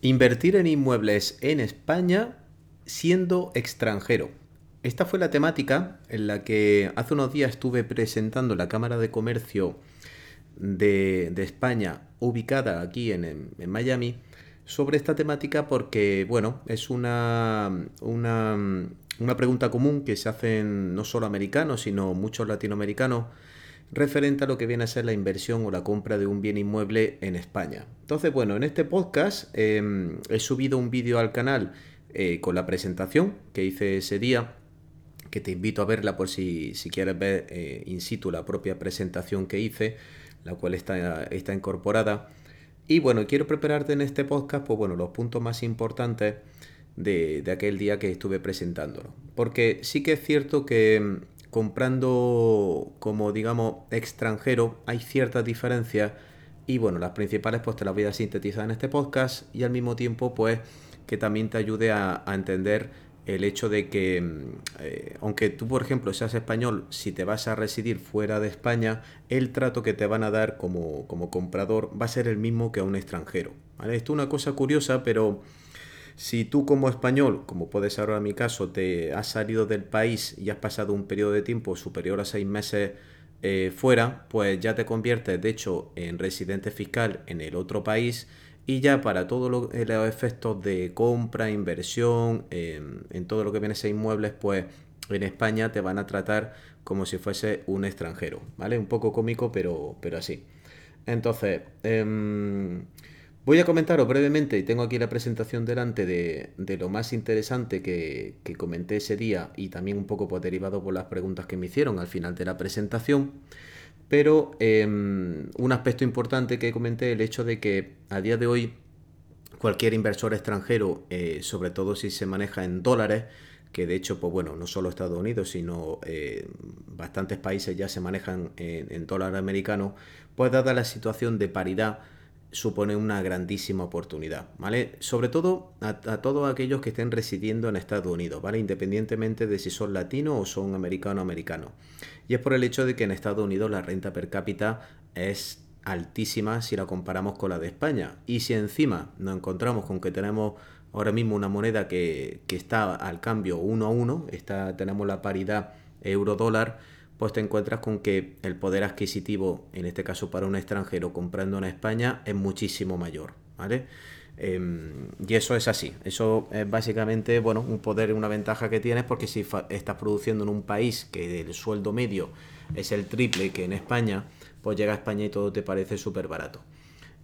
Invertir en inmuebles en España siendo extranjero. Esta fue la temática en la que hace unos días estuve presentando la Cámara de Comercio de, España, ubicada aquí en, Miami, sobre esta temática porque, bueno, es una, una, una pregunta común que se hacen no solo americanos, sino muchos latinoamericanos referente a lo que viene a ser la inversión o la compra de un bien inmueble en España. Entonces, bueno, en este podcast em, he subido un vídeo al canal eh, con la presentación que hice ese día, que te invito a verla por si, quieres ver eh, in situ la propia presentación que hice, la cual está, está incorporada. Y bueno, quiero prepararte en este podcast, pues bueno, los puntos más importantes de, de aquel día que estuve presentándolo. Porque sí que es cierto que em, comprando como digamos extranjero hay ciertas diferencias y bueno, las principales pues te las voy a sintetizar en este podcast y al mismo tiempo pues que también te ayude a, entender el hecho de que mm, eh, aunque tú por ejemplo seas español, si te vas a residir fuera de España, el trato que te van a dar como, como comprador va a ser el mismo que a un extranjero. ¿vale? Esto es una cosa curiosa, pero si tú como español, como puede ser ahora mi caso, te has salido del país y has pasado un periodo de tiempo superior a seis meses eh, fuera, pues ya te conviertes de hecho en residente fiscal en el otro país y ya para todos eh, los efectos de compra, inversión, em, en todo lo que viene a ser inmuebles, pues en España te van a tratar como si fuese un extranjero, ¿vale? Un poco cómico, pero, pero así. Entonces, em, Voy a comentaros brevemente, y tengo aquí la presentación delante de, lo más interesante que, comenté ese día y también un poco pues, derivado por las preguntas que me hicieron al final de la presentación. Pero em, un aspecto importante que comenté, el hecho de que a día de hoy cualquier inversor extranjero, eh, sobre todo si se maneja en dólares, que de hecho, pues bueno, no solo Estados Unidos, sino eh, bastantes países ya se manejan en, en dólar americano, pues dada la situación de paridad, supone una grandísima oportunidad, ¿vale? Sobre todo a, todos aquellos que estén residiendo en Estados Unidos, ¿vale? Independientemente de si son latinos o son americano-americanos. Y es por el hecho de que en Estados Unidos la renta per cápita es altísima si la comparamos con la de España. Y si encima nos encontramos con que tenemos ahora mismo una moneda que, que está al cambio uno a uno, está, tenemos la paridad euro-dólar, pues te encuentras con que el poder adquisitivo, en este caso para un extranjero comprando en España, es muchísimo mayor, ¿vale? Em, y eso es así, eso es básicamente, bueno, un poder y una ventaja que tienes porque si estás produciendo en un país que el sueldo medio es el triple que en España, pues llega a España y todo te parece súper barato.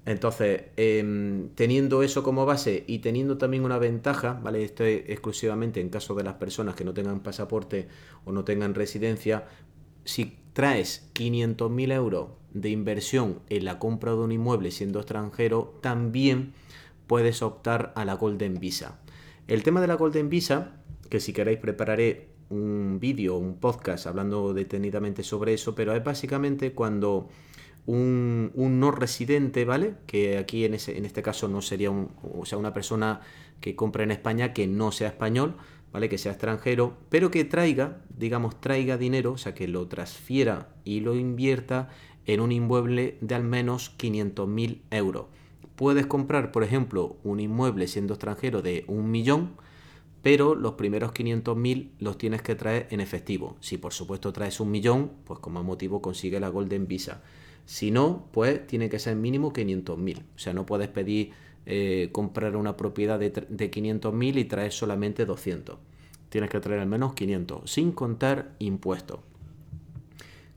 Entonces, em, teniendo eso como base y teniendo también una ventaja, ¿vale? Esto es exclusivamente en caso de las personas que no tengan pasaporte o no tengan residencia, si traes 500.000 euros de inversión en la compra de un inmueble siendo extranjero, también puedes optar a la Golden Visa. El tema de la Golden Visa, que si queréis prepararé un vídeo, un podcast hablando detenidamente sobre eso, pero es básicamente cuando un, no residente, ¿vale? Que aquí en, este caso no sería o sea, una persona que compra en España que no sea español, ¿vale? Que sea extranjero, pero que traiga, digamos, traiga dinero, o sea, que lo transfiera y lo invierta en un inmueble de al menos 500.000 euros. Puedes comprar, por ejemplo, un inmueble siendo extranjero de un millón, pero los primeros 500.000 los tienes que traer en efectivo. Si por supuesto traes un millón, pues como motivo consigue la Golden Visa. Si no, pues tiene que ser mínimo 500.000. O sea, no puedes pedir eh, comprar una propiedad de, de 500.000 y traer solamente 200. Tienes que traer al menos 500, sin contar impuestos.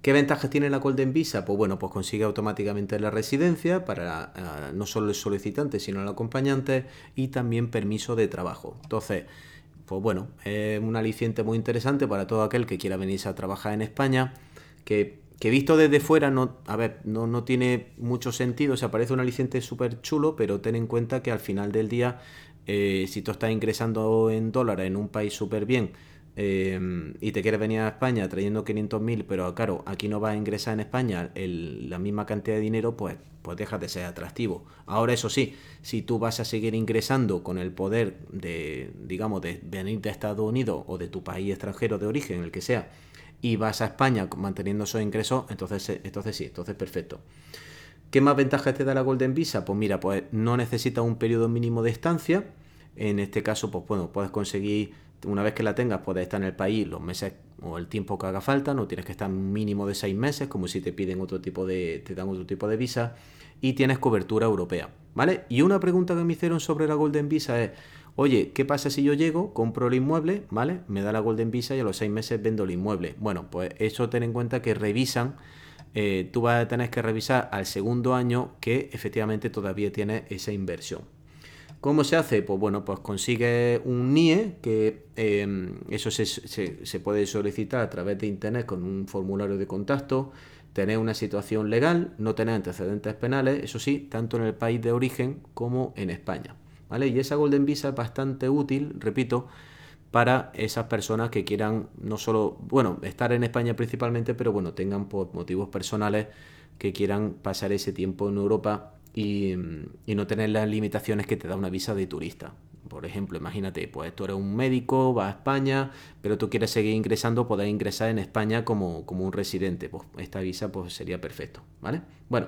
¿Qué ventajas tiene la Golden Visa? Pues bueno, pues consigue automáticamente la residencia para eh, no solo el solicitante, sino el acompañante y también permiso de trabajo. Entonces, pues bueno, es un aliciente muy interesante para todo aquel que quiera venirse a trabajar en España, que visto desde fuera no, a ver, no, no tiene mucho sentido, o sea, parece un aliciente súper chulo, pero ten en cuenta que al final del día, eh, si tú estás ingresando en dólares en un país súper bien eh, y te quieres venir a España trayendo 500.000, pero claro, aquí no vas a ingresar en España la misma cantidad de dinero, pues, pues deja de ser atractivo. Ahora, eso sí, si tú vas a seguir ingresando con el poder de, digamos, de venir de Estados Unidos o de tu país extranjero de origen, el que sea, y vas a España manteniendo esos ingresos, entonces, entonces sí, entonces perfecto. ¿Qué más ventajas te da la Golden Visa? Pues mira, pues no necesitas un periodo mínimo de estancia. En este caso, pues bueno, puedes conseguir, una vez que la tengas, puedes estar en el país los meses o el tiempo que haga falta, no tienes que estar mínimo de seis meses, como si te piden otro tipo de, te dan otro tipo de visa, y tienes cobertura europea, ¿vale? Y una pregunta que me hicieron sobre la Golden Visa es, oye, ¿qué pasa si yo llego, compro el inmueble, ¿vale? Me da la Golden Visa y a los seis meses vendo el inmueble. Bueno, pues eso ten en cuenta que revisan eh, tú vas a tener que revisar al segundo año que efectivamente todavía tiene esa inversión. ¿Cómo se hace? Pues bueno, pues consigue un NIE, que em, eso se, puede solicitar a través de internet con un formulario de contacto, tener una situación legal, no tener antecedentes penales, eso sí, tanto en el país de origen como en España. ¿vale? Y esa Golden Visa es bastante útil, repito, para esas personas que quieran no solo, bueno, estar en España principalmente, pero bueno, tengan por motivos personales que quieran pasar ese tiempo en Europa y, no tener las limitaciones que te da una visa de turista. Por ejemplo, imagínate, pues tú eres un médico, vas a España, pero tú quieres seguir ingresando, podés ingresar en España como, como un residente. Pues esta visa pues, sería perfecto, ¿vale? Bueno,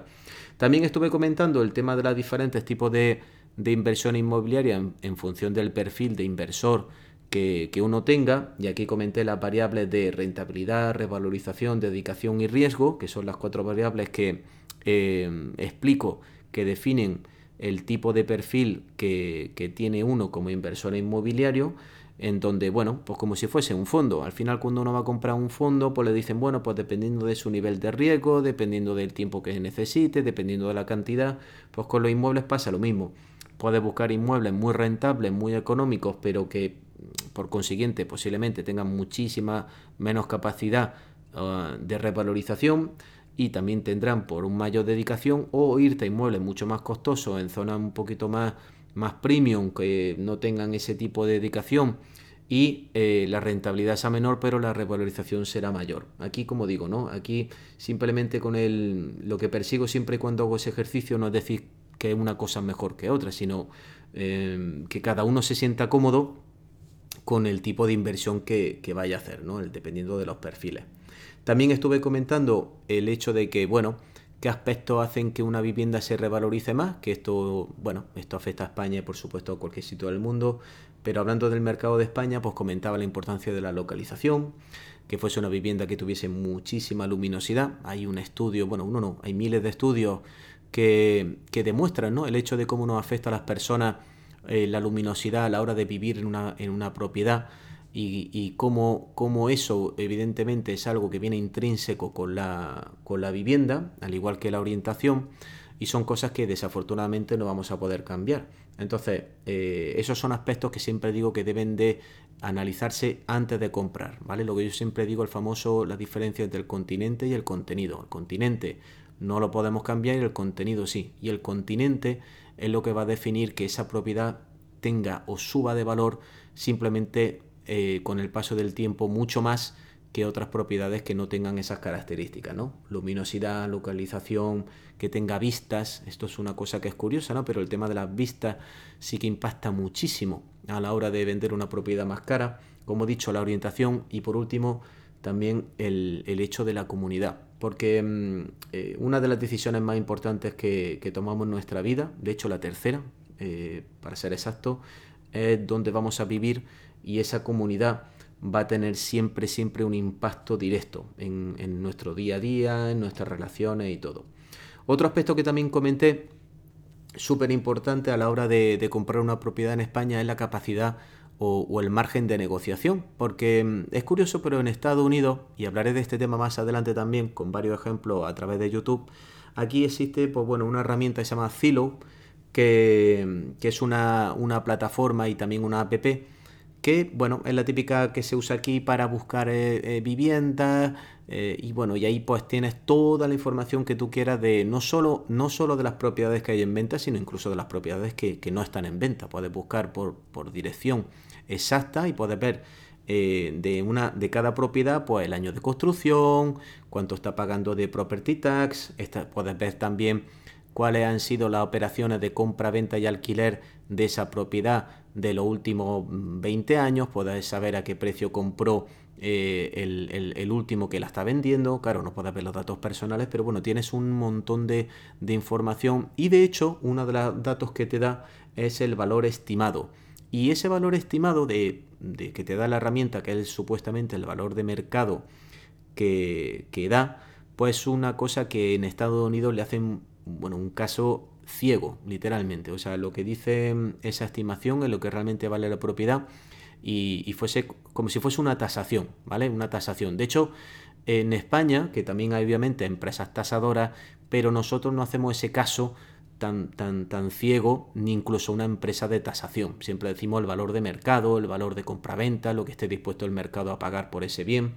también estuve comentando el tema de los diferentes tipos de, de inversión inmobiliaria en función del perfil de inversor que, uno tenga, y aquí comenté las variables de rentabilidad, revalorización, dedicación y riesgo, que son las cuatro variables que eh, explico que definen el tipo de perfil que, que, tiene uno como inversor inmobiliario, en donde, bueno, pues como si fuese un fondo. Al final cuando uno va a comprar un fondo, pues le dicen, bueno, pues dependiendo de su nivel de riesgo, dependiendo del tiempo que necesite, dependiendo de la cantidad, pues con los inmuebles pasa lo mismo. Puedes buscar inmuebles muy rentables, muy económicos, pero que por consiguiente posiblemente tengan muchísima menos capacidad ah, de revalorización y también tendrán por un mayor dedicación o irte a inmuebles mucho más costosos en zonas un poquito más, más premium que no tengan ese tipo de dedicación y eh, la rentabilidad sea menor pero la revalorización será mayor. Aquí como digo, ¿no? Aquí simplemente con el, lo que persigo siempre cuando hago ese ejercicio no es decir que una cosa es mejor que otra, sino eh, que cada uno se sienta cómodo con el tipo de inversión que, vaya a hacer, ¿no? Dependiendo de los perfiles. También estuve comentando el hecho de que, bueno, qué aspectos hacen que una vivienda se revalorice más, que esto, bueno, esto afecta a España y por supuesto a cualquier sitio del mundo, pero hablando del mercado de España, pues comentaba la importancia de la localización, que fuese una vivienda que tuviese muchísima luminosidad. Hay un estudio, bueno, uno no, hay miles de estudios que, que demuestran, ¿no? El hecho de cómo nos afecta a las personas eh, la luminosidad a la hora de vivir en una, en una propiedad y, y cómo, eso evidentemente es algo que viene intrínseco con la, con la vivienda, al igual que la orientación, y son cosas que desafortunadamente no vamos a poder cambiar. Entonces, eh, esos son aspectos que siempre digo que deben de analizarse antes de comprar, ¿vale? Lo que yo siempre digo, el famoso, la diferencia entre el continente y el contenido. El continente no lo podemos cambiar y el contenido sí. Y el continente es lo que va a definir que esa propiedad tenga o suba de valor simplemente eh, con el paso del tiempo mucho más que otras propiedades que no tengan esas características, ¿no? Luminosidad, localización, que tenga vistas, esto es una cosa que es curiosa, ¿no? Pero el tema de las vistas sí que impacta muchísimo a la hora de vender una propiedad más cara, como he dicho, la orientación y por último también el, hecho de la comunidad, porque mm, eh, una de las decisiones más importantes que, tomamos en nuestra vida, de hecho la tercera, eh, para ser exacto, es donde vamos a vivir y esa comunidad va a tener siempre, siempre un impacto directo en, nuestro día a día, en nuestras relaciones y todo. Otro aspecto que también comenté, súper importante a la hora de comprar una propiedad en España, es la capacidad o, el margen de negociación. Porque mm, es curioso, pero en Estados Unidos, y hablaré de este tema más adelante también con varios ejemplos a través de YouTube, aquí existe pues, bueno, una herramienta que se llama Zillow, que, es una, plataforma y también una app que bueno, es la típica que se usa aquí para buscar eh, eh, viviendas eh, y bueno, y ahí pues tienes toda la información que tú quieras de no solo, no solo de las propiedades que hay en venta, sino incluso de las propiedades que, no están en venta. Puedes buscar por, por dirección exacta y puedes ver eh, de, una, de cada propiedad pues el año de construcción, cuánto está pagando de property tax, puedes ver también cuáles han sido las operaciones de compra, venta y alquiler de esa propiedad de los últimos 20 años, puedes saber a qué precio compró eh, el, último que la está vendiendo, claro, no puedes ver los datos personales, pero bueno, tienes un montón de, información. Y de hecho uno de los datos que te da es el valor estimado. Y ese valor estimado de, que te da la herramienta, que es supuestamente el valor de mercado que, que da, pues una cosa que en Estados Unidos le hacen, bueno, un caso ciego, literalmente. O sea, lo que dice esa estimación es lo que realmente vale la propiedad y, fuese como si fuese una tasación, ¿vale? Una tasación. De hecho, en España, que también hay obviamente empresas tasadoras, pero nosotros no hacemos ese caso tan, tan, tan ciego, ni incluso una empresa de tasación. Siempre decimos el valor de mercado, el valor de compraventa, lo que esté dispuesto el mercado a pagar por ese bien.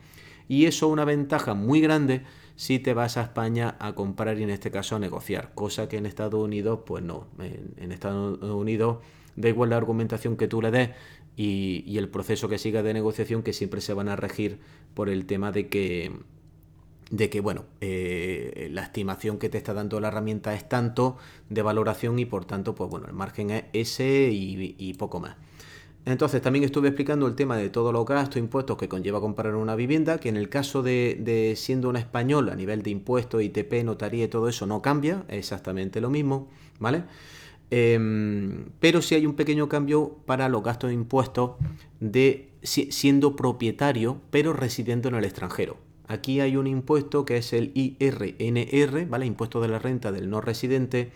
Y eso es una ventaja muy grande si te vas a España a comprar y en este caso a negociar, cosa que en Estados Unidos, pues no. En, Estados Unidos da igual la argumentación que tú le des, y, el proceso que siga de negociación que siempre se van a regir por el tema de que de que bueno eh, la estimación que te está dando la herramienta es tanto de valoración y por tanto pues bueno el margen es ese y, poco más entonces también estuve explicando el tema de todos los gastos impuestos que conlleva comprar una vivienda que en el caso de, de siendo un español a nivel de impuestos ITP notaría y todo eso no cambia es exactamente lo mismo vale Em, pero sí hay un pequeño cambio para los gastos de impuestos de siendo propietario, pero residiendo en el extranjero. Aquí hay un impuesto que es el IRNR, ¿vale? Impuesto de la renta del no residente,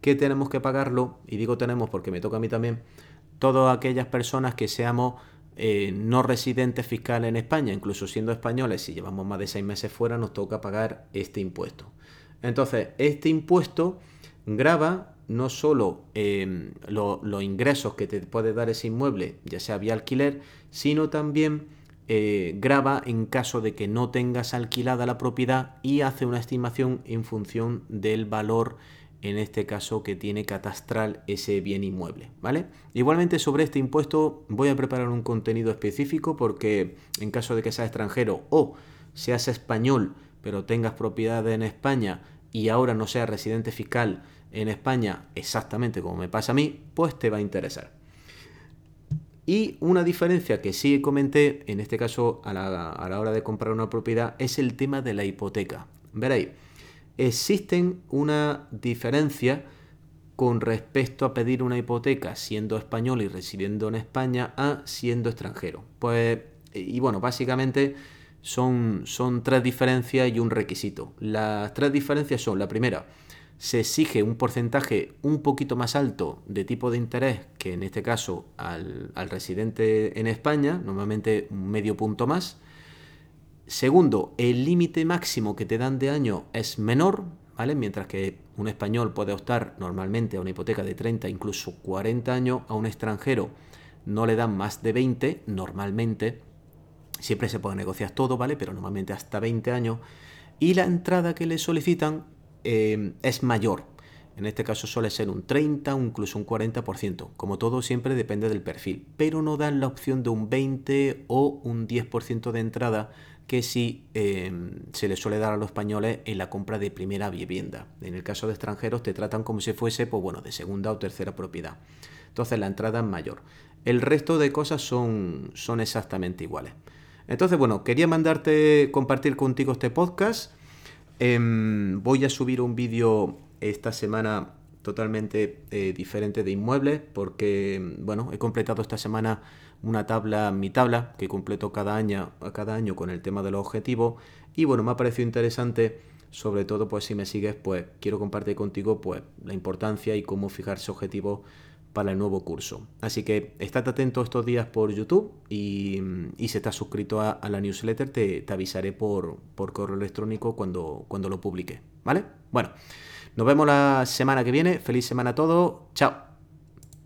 que tenemos que pagarlo, y digo tenemos porque me toca a mí también, todas aquellas personas que seamos eh, no residentes fiscales en España, incluso siendo españoles, si llevamos más de seis meses fuera, nos toca pagar este impuesto. Entonces, este impuesto graba no solo em, los ingresos que te puede dar ese inmueble, ya sea vía alquiler, sino también eh, graba en caso de que no tengas alquilada la propiedad y hace una estimación en función del valor, en este caso que tiene catastral ese bien inmueble, ¿vale? Igualmente sobre este impuesto voy a preparar un contenido específico porque en caso de que seas extranjero o seas español pero tengas propiedad en España y ahora no seas residente fiscal en España exactamente como me pasa a mí, pues te va a interesar. Y una diferencia que sí comenté, en este caso a la, hora de comprar una propiedad, es el tema de la hipoteca. Veréis, existen una diferencia con respecto a pedir una hipoteca siendo español y residiendo en España a siendo extranjero. Pues, y bueno, básicamente son, son tres diferencias y un requisito. Las tres diferencias son, la primera, se exige un porcentaje un poquito más alto de tipo de interés que en este caso al, residente en España, normalmente un medio punto más. Segundo, el límite máximo que te dan de año es menor, ¿vale? Mientras que un español puede optar normalmente a una hipoteca de 30, incluso 40 años, a un extranjero no le dan más de 20, normalmente. Siempre se puede negociar todo, ¿vale? Pero normalmente hasta 20 años. Y la entrada que le solicitan eh, es mayor. En este caso suele ser un 30 o incluso un 40%. Como todo siempre depende del perfil. Pero no dan la opción de un 20 o un 10% de entrada que sí em, se le suele dar a los españoles en la compra de primera vivienda. En el caso de extranjeros te tratan como si fuese pues bueno, de segunda o tercera propiedad. Entonces la entrada es mayor. El resto de cosas son, son exactamente iguales. Entonces, bueno, quería mandarte, compartir contigo este podcast. Em, voy a subir un vídeo esta semana totalmente eh, diferente de inmuebles porque, bueno, he completado esta semana una tabla, mi tabla, que completo cada año, cada año con el tema de los objetivos. Y, bueno, me ha parecido interesante, sobre todo, pues si me sigues, pues quiero compartir contigo, pues, la importancia y cómo fijarse objetivos para el nuevo curso. Así que estate atento estos días por YouTube y, si estás suscrito a, la newsletter te, avisaré por, por, correo electrónico cuando, cuando lo publique. ¿Vale? Bueno, nos vemos la semana que viene. Feliz semana a todos. Chao.